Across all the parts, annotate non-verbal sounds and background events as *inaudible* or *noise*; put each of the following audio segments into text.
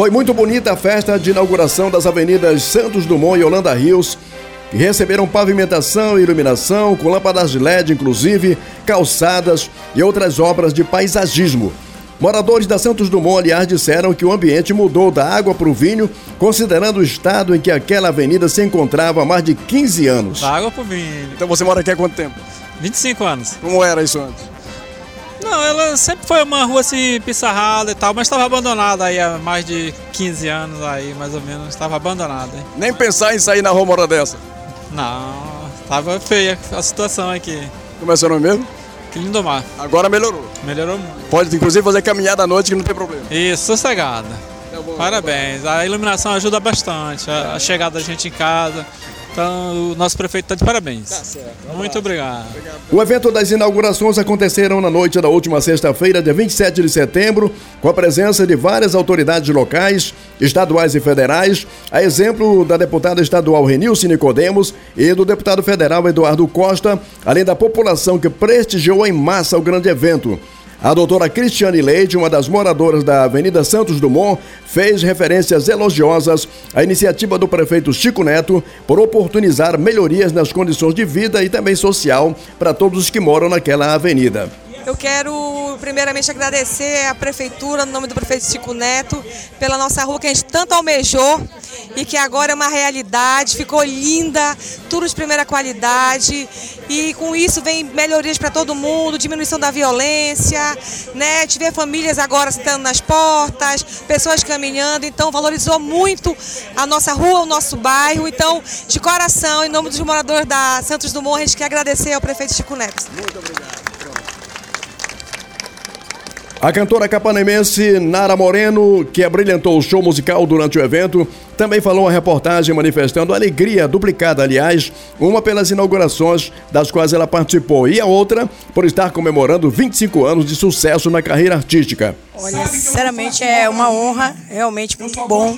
Foi muito bonita a festa de inauguração das avenidas Santos Dumont e Holanda Rios, que receberam pavimentação e iluminação, com lâmpadas de LED, inclusive, calçadas e outras obras de paisagismo. Moradores da Santos Dumont, aliás, disseram que o ambiente mudou da água para o vinho, considerando o estado em que aquela avenida se encontrava há mais de 15 anos. Da água para o vinho. Então você mora aqui há quanto tempo? 25 anos. Como era isso antes? Não, ela sempre foi uma rua assim, pissarrada e tal, mas estava abandonada aí há mais de 15 anos aí, mais ou menos, estava abandonada. Nem pensar em sair na rua uma hora dessa? Não, estava feia a situação aqui. Como é seu nome mesmo? Que lindo mar. Agora melhorou. Melhorou muito. Pode inclusive fazer caminhada à noite que não tem problema. Isso, sossegada. Tá bom, Parabéns. Tá a iluminação ajuda bastante, a, a chegada da gente em casa. Então, o nosso prefeito está de parabéns. Tá certo. Muito obrigado. O evento das inaugurações aconteceram na noite da última sexta-feira, dia 27 de setembro, com a presença de várias autoridades locais, estaduais e federais, a exemplo da deputada estadual Renilce Nicodemos e do deputado federal Eduardo Costa, além da população que prestigiou em massa o grande evento. A doutora Cristiane Leite, uma das moradoras da Avenida Santos Dumont, fez referências elogiosas à iniciativa do prefeito Chico Neto por oportunizar melhorias nas condições de vida e também social para todos os que moram naquela avenida. Eu quero primeiramente agradecer à prefeitura, no nome do prefeito Chico Neto, pela nossa rua que a gente tanto almejou e que agora é uma realidade, ficou linda, tudo de primeira qualidade e com isso vem melhorias para todo mundo, diminuição da violência, né? Tiver famílias agora sentando nas portas, pessoas caminhando, então valorizou muito a nossa rua, o nosso bairro. Então, de coração, em nome dos moradores da Santos Dumont, a gente quer agradecer ao prefeito Chico Neto. Muito obrigado. A cantora capanemense Nara Moreno, que abrilhantou o show musical durante o evento, também falou uma reportagem manifestando alegria duplicada, aliás, uma pelas inaugurações das quais ela participou e a outra por estar comemorando 25 anos de sucesso na carreira artística. Olha, sinceramente é uma honra, realmente muito bom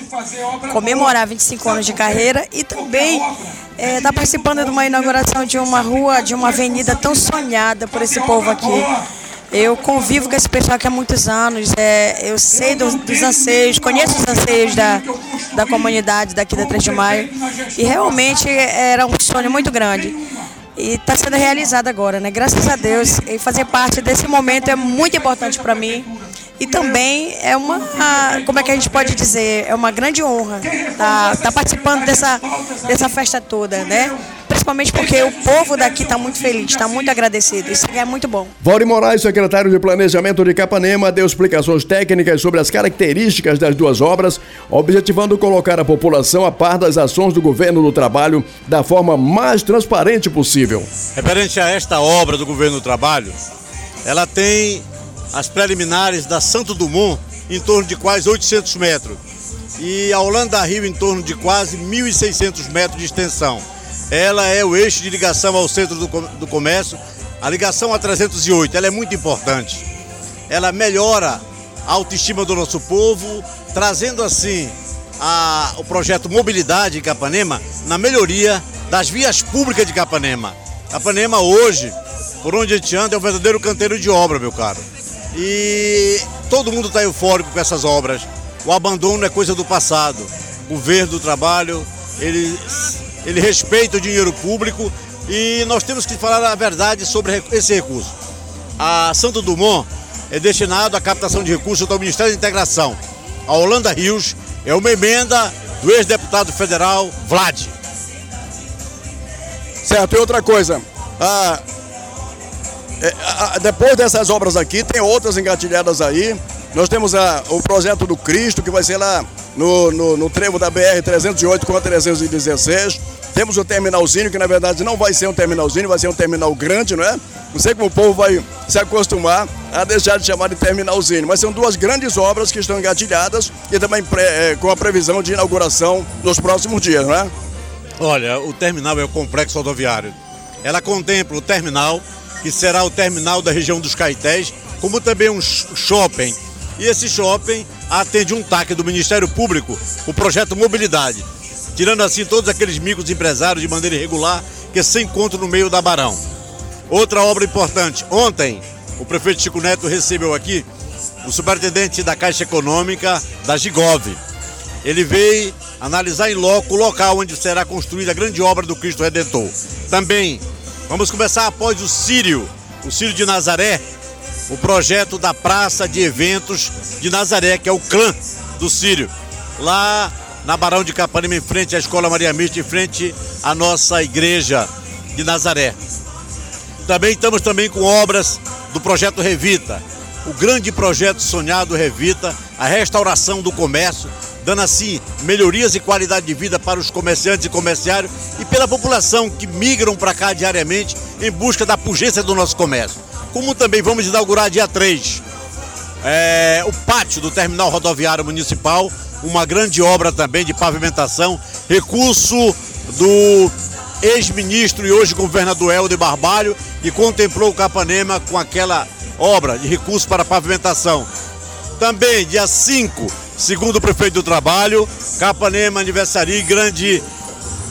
comemorar 25 anos de carreira e também estar é, tá participando de uma inauguração de uma rua, de uma avenida tão sonhada por esse povo aqui. Eu convivo com esse pessoal aqui há muitos anos, é, eu sei dos, dos, anseios, conheço os anseios da, da comunidade daqui da 3 de Maio e realmente era um sonho muito grande. E está sendo realizado agora, né? Graças a Deus. E fazer parte desse momento é muito importante para mim. E também é uma, como é que a gente pode dizer, é uma grande honra estar tá, tá participando dessa, dessa festa toda, né? Principalmente porque o povo daqui está muito feliz, está muito agradecido. Isso é muito bom. Valdir Moraes, secretário de Planejamento de Capanema, deu explicações técnicas sobre as características das duas obras, objetivando colocar a população a par das ações do governo do trabalho da forma mais transparente possível. Referente a esta obra do governo do trabalho, ela tem as preliminares da Santo Dumont em torno de quase 800 metros e a Holanda Rio em torno de quase 1.600 metros de extensão. Ela é o eixo de ligação ao centro do, do comércio. A ligação a 308 ela é muito importante. Ela melhora a autoestima do nosso povo, trazendo assim a, o projeto Mobilidade em Capanema na melhoria das vias públicas de Capanema. Capanema hoje, por onde a gente anda, é um verdadeiro canteiro de obra, meu caro. E todo mundo está eufórico com essas obras. O abandono é coisa do passado. O governo do trabalho, ele ele respeita o dinheiro público e nós temos que falar a verdade sobre esse recurso. A Santo Dumont é destinado à captação de recursos do Ministério da Integração. A Holanda Rios é uma emenda do ex-deputado federal Vlad. Certo, e outra coisa, ah, é, depois dessas obras aqui, tem outras engatilhadas aí. Nós temos a, o projeto do Cristo, que vai ser lá no, no, no trevo da BR-308 com a 316. Temos o terminalzinho, que na verdade não vai ser um terminalzinho, vai ser um terminal grande, não é? Não sei como o povo vai se acostumar a deixar de chamar de terminalzinho, mas são duas grandes obras que estão engatilhadas e também é, com a previsão de inauguração nos próximos dias, não é? Olha, o terminal é o complexo rodoviário. Ela contempla o terminal, que será o terminal da região dos Caetés, como também um shopping. E esse shopping atende um TAC do Ministério Público, o projeto Mobilidade tirando assim todos aqueles micros empresários de maneira irregular que se encontram no meio da Barão. Outra obra importante, ontem o prefeito Chico Neto recebeu aqui o superintendente da Caixa Econômica da Gigov. ele veio analisar em loco o local onde será construída a grande obra do Cristo Redentor. Também vamos começar após o Sírio, o Sírio de Nazaré, o projeto da Praça de Eventos de Nazaré, que é o clã do Sírio, lá na Barão de Capanema, em frente à Escola Maria Mista, em frente à nossa igreja de Nazaré. Também estamos também com obras do projeto Revita, o grande projeto sonhado Revita, a restauração do comércio, dando assim melhorias e qualidade de vida para os comerciantes e comerciários e pela população que migram para cá diariamente em busca da pujança do nosso comércio. Como também vamos inaugurar dia 3 é, o pátio do Terminal Rodoviário Municipal, uma grande obra também de pavimentação, recurso do ex-ministro e hoje governador Helder Barbalho, que contemplou o Capanema com aquela obra de recurso para pavimentação. Também, dia 5, segundo o prefeito do Trabalho, Capanema aniversaria grande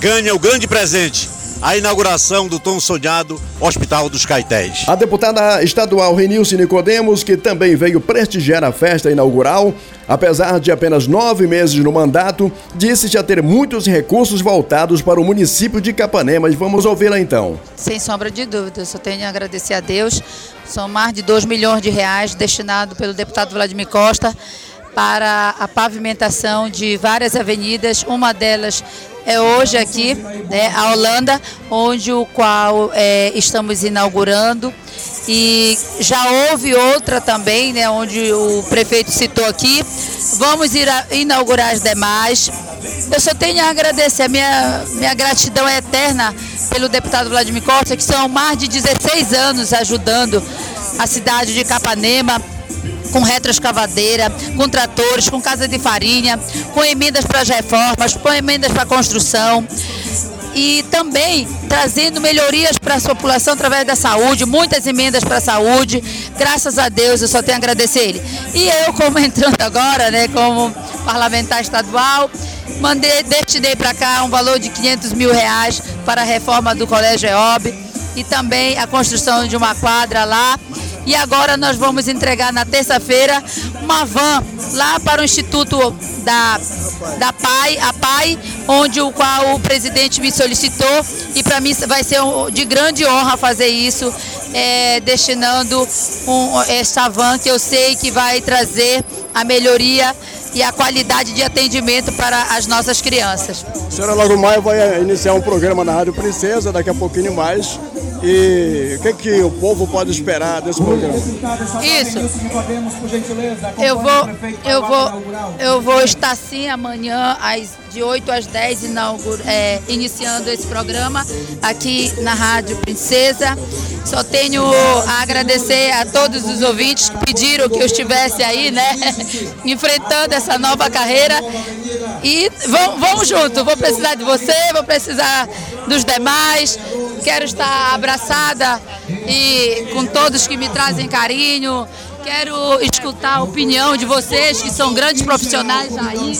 ganha o grande presente a inauguração do tão sonhado Hospital dos Caetés. A deputada estadual Renilce Nicodemos, que também veio prestigiar a festa inaugural, apesar de apenas nove meses no mandato, disse já ter muitos recursos voltados para o município de Capanema. E vamos ouvi-la então. Sem sombra de dúvida, só tenho a agradecer a Deus. São mais de 2 milhões de reais destinados pelo deputado Vladimir Costa para a pavimentação de várias avenidas, uma delas é hoje aqui, né, a Holanda, onde o qual é, estamos inaugurando. E já houve outra também, né, onde o prefeito citou aqui. Vamos ir a, inaugurar as demais. Eu só tenho a agradecer, a minha, minha gratidão é eterna pelo deputado Vladimir Costa, que são mais de 16 anos ajudando a cidade de Capanema, com retroescavadeira, com tratores, com casa de farinha, com emendas para as reformas, com emendas para a construção e também trazendo melhorias para a população através da saúde, muitas emendas para a saúde. Graças a Deus, eu só tenho a agradecer ele. E eu, como *laughs* entrando agora, né, como parlamentar estadual, mandei, destinei para cá um valor de 500 mil reais para a reforma do Colégio EOB e também a construção de uma quadra lá e agora nós vamos entregar na terça-feira uma van lá para o Instituto da, da PAI, a PAI, onde o qual o presidente me solicitou e para mim vai ser de grande honra fazer isso, é, destinando um, esta van que eu sei que vai trazer a melhoria e a qualidade de atendimento para as nossas crianças. A senhora logo mais vai iniciar um programa na Rádio Princesa, daqui a pouquinho mais, e o que, que o povo pode esperar desse programa? Isso. Eu vou, eu vou, eu vou estar sim amanhã às de 8 às 10 inaugura, é, iniciando esse programa aqui na Rádio Princesa. Só tenho a agradecer a todos os ouvintes que pediram que eu estivesse aí, né, *laughs* enfrentando essa nova carreira. E vamos, vamos junto. Vou precisar de você, vou precisar dos demais. Quero estar abraçada e com todos que me trazem carinho. Quero escutar a opinião de vocês, que são grandes profissionais aí,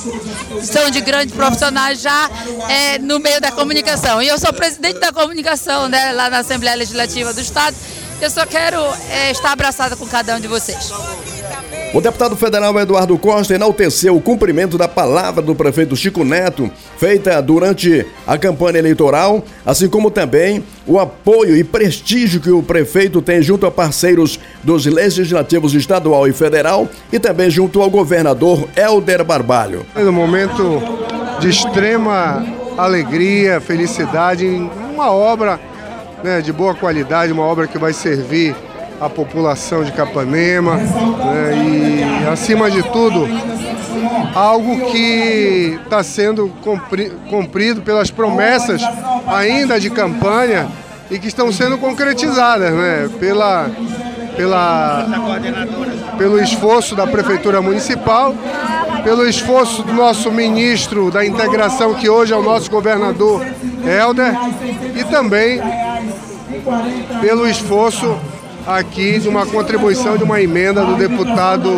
são de grandes profissionais já é, no meio da comunicação. E eu sou presidente da comunicação né, lá na Assembleia Legislativa do Estado. Eu só quero é, estar abraçada com cada um de vocês. O deputado federal Eduardo Costa enalteceu o cumprimento da palavra do prefeito Chico Neto, feita durante a campanha eleitoral, assim como também o apoio e prestígio que o prefeito tem junto a parceiros dos legislativos estadual e federal e também junto ao governador Helder Barbalho. É um momento de extrema alegria, felicidade, uma obra né, de boa qualidade, uma obra que vai servir a população de Capanema né, e, acima de tudo, algo que está sendo cumprido pelas promessas ainda de campanha e que estão sendo concretizadas né, pela, pela, pelo esforço da Prefeitura Municipal, pelo esforço do nosso ministro da integração, que hoje é o nosso governador Helder, e também pelo esforço aqui de uma contribuição de uma emenda do deputado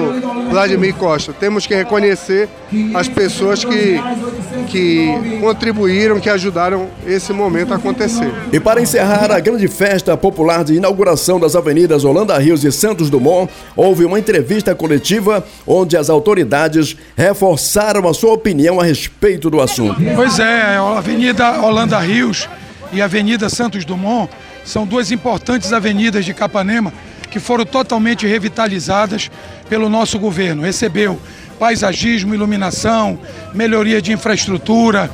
Vladimir Costa. Temos que reconhecer as pessoas que, que contribuíram, que ajudaram esse momento a acontecer. E para encerrar a grande festa popular de inauguração das avenidas Holanda Rios e Santos Dumont, houve uma entrevista coletiva onde as autoridades reforçaram a sua opinião a respeito do assunto. Pois é, a Avenida Holanda Rios e a Avenida Santos Dumont são duas importantes avenidas de Capanema que foram totalmente revitalizadas pelo nosso governo. Recebeu paisagismo, iluminação, melhoria de infraestrutura,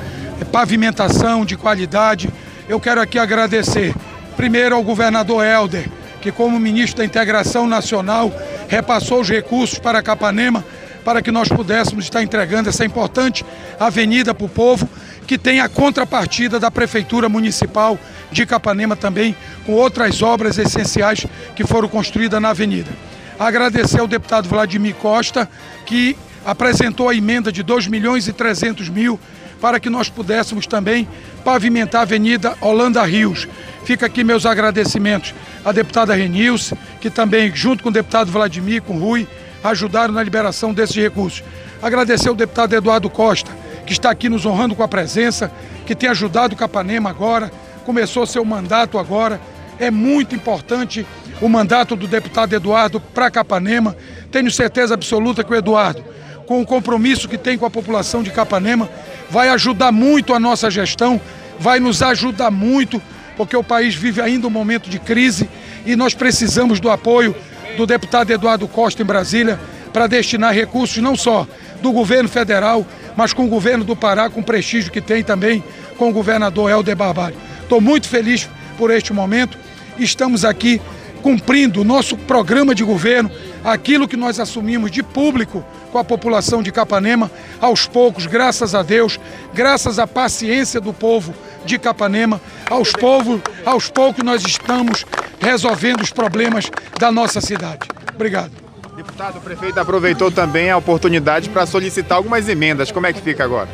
pavimentação de qualidade. Eu quero aqui agradecer primeiro ao governador Helder, que como ministro da Integração Nacional repassou os recursos para Capanema para que nós pudéssemos estar entregando essa importante avenida para o povo, que tem a contrapartida da Prefeitura Municipal de Capanema também, com outras obras essenciais que foram construídas na avenida. Agradecer ao deputado Vladimir Costa, que apresentou a emenda de 2 milhões e 300 mil para que nós pudéssemos também pavimentar a Avenida Holanda Rios. Fica aqui meus agradecimentos à deputada Renilce, que também, junto com o deputado Vladimir, com o Rui, ajudaram na liberação desses recursos. Agradecer ao deputado Eduardo Costa, que está aqui nos honrando com a presença, que tem ajudado o Capanema agora, começou seu mandato agora. É muito importante o mandato do deputado Eduardo para Capanema. Tenho certeza absoluta que o Eduardo, com o compromisso que tem com a população de Capanema, vai ajudar muito a nossa gestão, vai nos ajudar muito, porque o país vive ainda um momento de crise e nós precisamos do apoio do deputado Eduardo Costa em Brasília para destinar recursos não só do governo federal, mas com o governo do Pará, com o prestígio que tem também com o governador Helder Barbalho. Estou muito feliz por este momento. Estamos aqui cumprindo o nosso programa de governo, aquilo que nós assumimos de público com a população de Capanema, aos poucos, graças a Deus, graças à paciência do povo de Capanema, aos, povo, aos poucos nós estamos resolvendo os problemas da nossa cidade. Obrigado. Deputado, o prefeito aproveitou também a oportunidade para solicitar algumas emendas. Como é que fica agora?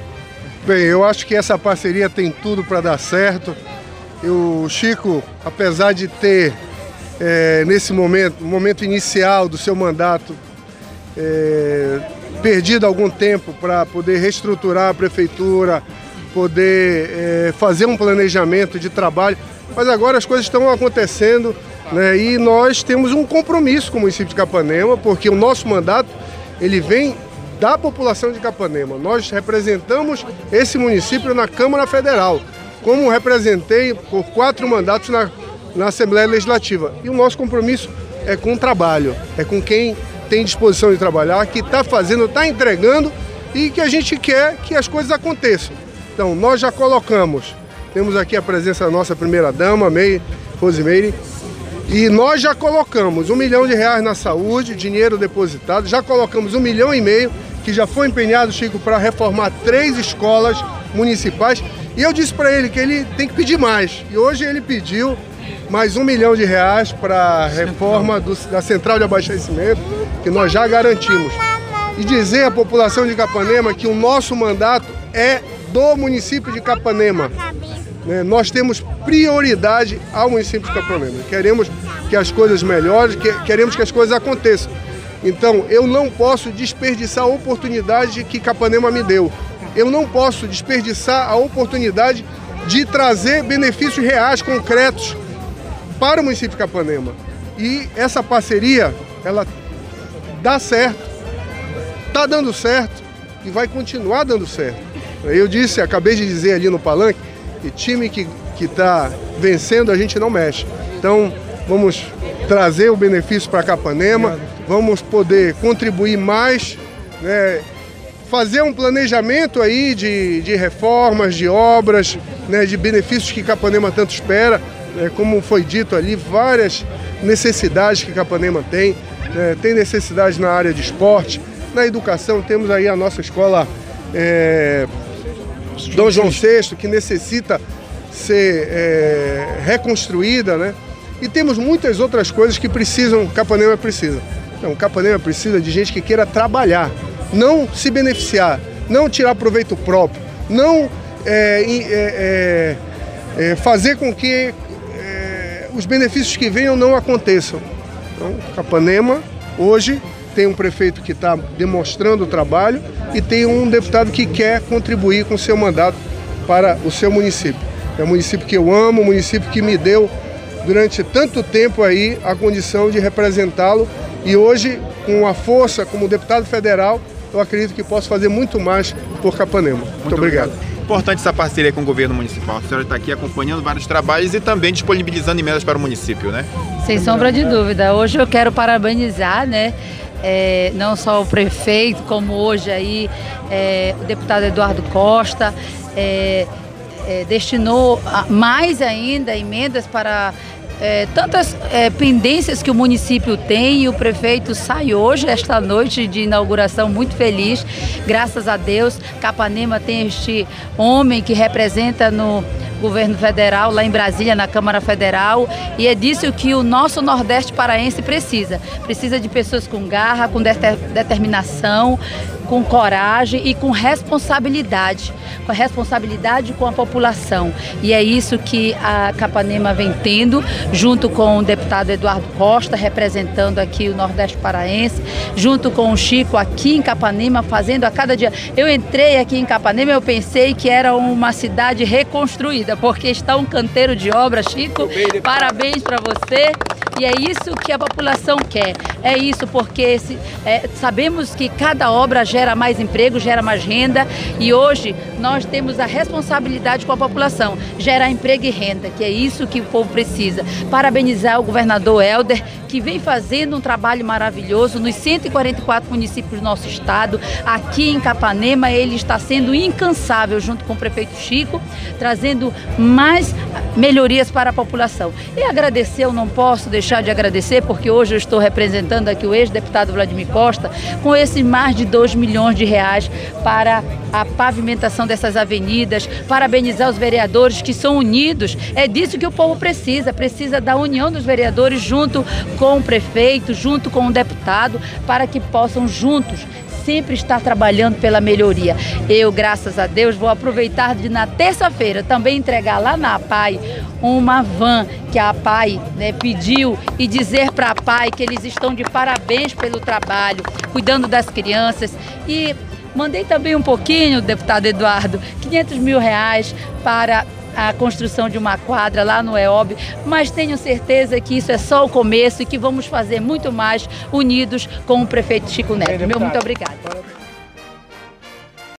Bem, eu acho que essa parceria tem tudo para dar certo. o Chico, apesar de ter é, nesse momento, momento inicial do seu mandato, é, perdido algum tempo para poder reestruturar a prefeitura, poder é, fazer um planejamento de trabalho, mas agora as coisas estão acontecendo né, e nós temos um compromisso com o município de Capanema, porque o nosso mandato ele vem da população de Capanema. Nós representamos esse município na Câmara Federal, como representei por quatro mandatos na, na Assembleia Legislativa. E o nosso compromisso é com o trabalho, é com quem tem disposição de trabalhar, que está fazendo, está entregando e que a gente quer que as coisas aconteçam. Então, nós já colocamos temos aqui a presença da nossa primeira-dama, May Rosemary. E nós já colocamos um milhão de reais na saúde, dinheiro depositado, já colocamos um milhão e meio, que já foi empenhado, Chico, para reformar três escolas municipais. E eu disse para ele que ele tem que pedir mais. E hoje ele pediu mais um milhão de reais para a reforma do, da central de abastecimento, que nós já garantimos. E dizer à população de Capanema que o nosso mandato é do município de Capanema. Né? Nós temos prioridade ao município de Capanema. Queremos que as coisas melhorem, que, queremos que as coisas aconteçam. Então, eu não posso desperdiçar a oportunidade que Capanema me deu. Eu não posso desperdiçar a oportunidade de trazer benefícios reais, concretos, para o município de Capanema. E essa parceria, ela dá certo, está dando certo e vai continuar dando certo. Eu disse, acabei de dizer ali no palanque, que time que está vencendo a gente não mexe. Então vamos trazer o benefício para Capanema, vamos poder contribuir mais, né, fazer um planejamento aí de, de reformas, de obras, né, de benefícios que Capanema tanto espera. Né, como foi dito ali, várias necessidades que Capanema tem. Né, tem necessidade na área de esporte, na educação, temos aí a nossa escola é, Dom João VI, que necessita ser é, reconstruída, né? E temos muitas outras coisas que precisam, Capanema precisa. Então, Capanema precisa de gente que queira trabalhar, não se beneficiar, não tirar proveito próprio, não é, é, é, é fazer com que é, os benefícios que venham não aconteçam. Então, Capanema, hoje, tem um prefeito que está demonstrando o trabalho e tem um deputado que quer contribuir com o seu mandato para o seu município. É um município que eu amo, um município que me deu durante tanto tempo aí a condição de representá-lo e hoje, com a força como deputado federal, eu acredito que posso fazer muito mais por Capanema. Muito, muito obrigado. obrigado. Importante essa parceria com o governo municipal. A senhora está aqui acompanhando vários trabalhos e também disponibilizando emendas para o município, né? Sem sombra de dúvida. Hoje eu quero parabenizar, né? É, não só o prefeito, como hoje aí é, o deputado Eduardo Costa, é, é destinou mais ainda emendas para é, tantas é, pendências que o município tem e o prefeito sai hoje, esta noite de inauguração, muito feliz. Graças a Deus, Capanema tem este homem que representa no governo federal, lá em Brasília, na Câmara Federal, e é disso que o nosso Nordeste paraense precisa. Precisa de pessoas com garra, com determinação, com coragem e com responsabilidade, com a responsabilidade com a população. E é isso que a Capanema vem tendo, junto com o deputado Eduardo Costa, representando aqui o Nordeste Paraense, junto com o Chico aqui em Capanema, fazendo a cada dia. Eu entrei aqui em Capanema, eu pensei que era uma cidade reconstruída, porque está um canteiro de obras, Chico. Parabéns para você. E é isso que a população quer. É isso porque é, sabemos que cada obra gera mais emprego, gera mais renda e hoje nós temos a responsabilidade com a população, gerar emprego e renda, que é isso que o povo precisa. Parabenizar o governador Helder, que vem fazendo um trabalho maravilhoso nos 144 municípios do nosso estado. Aqui em Capanema, ele está sendo incansável junto com o prefeito Chico, trazendo mais melhorias para a população. E agradecer, eu não posso deixar de agradecer, porque hoje eu estou representando aqui o ex-deputado Vladimir Costa, com esse mais de 2 milhões de reais para a pavimentação dessas avenidas, parabenizar os vereadores que são unidos. É disso que o povo precisa, precisa da união dos vereadores junto com o prefeito, junto com o deputado, para que possam juntos sempre estar trabalhando pela melhoria. Eu, graças a Deus, vou aproveitar de na terça-feira também entregar lá na APAI uma van que a APAI né, pediu e dizer para a APAI que eles estão de parabéns pelo trabalho, cuidando das crianças e Mandei também um pouquinho, deputado Eduardo, 500 mil reais para a construção de uma quadra lá no EOB, mas tenho certeza que isso é só o começo e que vamos fazer muito mais unidos com o prefeito Chico Neto. Meu muito obrigado.